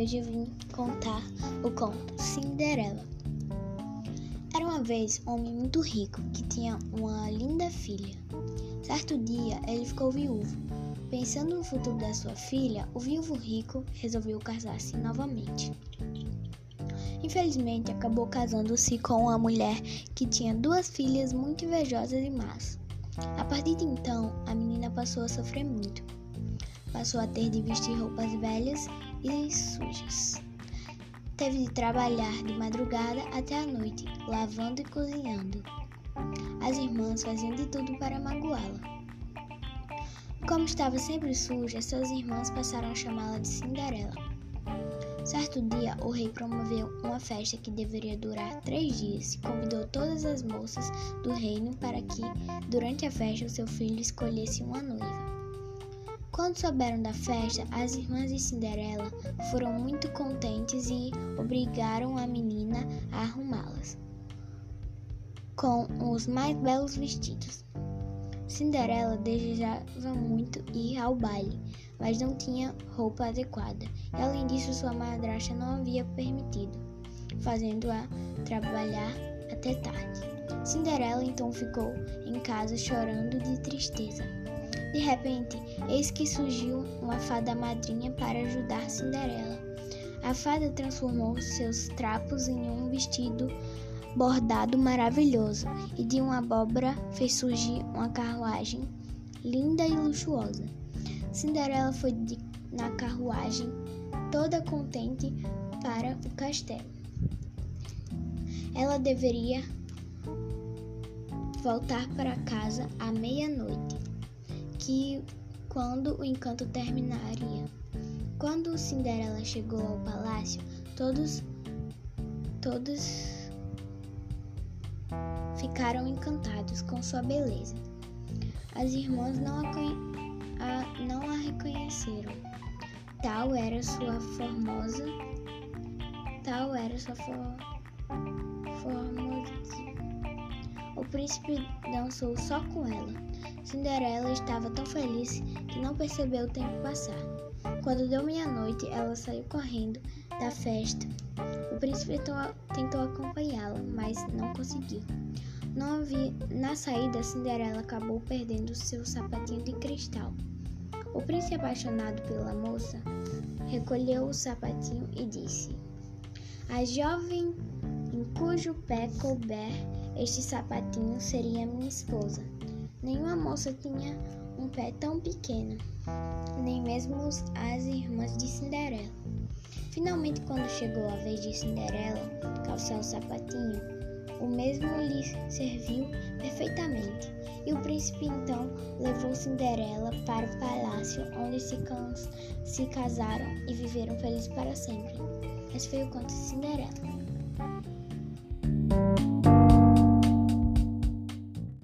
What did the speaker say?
e hoje eu vim contar o conto Cinderela. Era uma vez um homem muito rico que tinha uma linda filha. Certo dia ele ficou viúvo. Pensando no futuro da sua filha, o viúvo rico resolveu casar-se novamente. Infelizmente, acabou casando-se com uma mulher que tinha duas filhas muito invejosas e más. A partir de então, a menina passou a sofrer muito. Passou a ter de vestir roupas velhas e sujas. Teve de trabalhar de madrugada até a noite, lavando e cozinhando. As irmãs faziam de tudo para magoá-la. Como estava sempre suja, suas irmãs passaram a chamá-la de Cinderela. Certo dia, o rei promoveu uma festa que deveria durar três dias e convidou todas as moças do reino para que, durante a festa, o seu filho escolhesse uma noiva. Quando souberam da festa, as irmãs de Cinderela foram muito contentes e obrigaram a menina a arrumá-las com os mais belos vestidos. Cinderela desejava muito ir ao baile, mas não tinha roupa adequada, e além disso, sua madrasta não havia permitido, fazendo-a trabalhar até tarde. Cinderela então ficou em casa chorando de tristeza. De repente, eis que surgiu uma fada madrinha para ajudar Cinderela. A fada transformou seus trapos em um vestido bordado maravilhoso e de uma abóbora fez surgir uma carruagem linda e luxuosa. Cinderela foi de, na carruagem toda contente para o castelo. Ela deveria voltar para casa à meia-noite que quando o encanto terminaria. Quando Cinderela chegou ao palácio, todos todos ficaram encantados com sua beleza. As irmãs não a, a, não a reconheceram. Tal era sua formosa, tal era sua for, formosa. O príncipe dançou só com ela. Cinderela estava tão feliz que não percebeu o tempo passar. Quando deu meia-noite, ela saiu correndo da festa. O príncipe tentou acompanhá-la, mas não conseguiu. Não. Na saída, Cinderela acabou perdendo seu sapatinho de cristal. O príncipe, apaixonado pela moça, recolheu o sapatinho e disse: A jovem em cujo pé couber este sapatinho seria minha esposa. Nenhuma moça tinha um pé tão pequeno, nem mesmo as irmãs de Cinderela. Finalmente, quando chegou a vez de Cinderela calçar o sapatinho, o mesmo lhe serviu perfeitamente. E o príncipe então levou Cinderela para o palácio, onde se, se casaram e viveram felizes para sempre. Esse foi o conto de Cinderela. thank you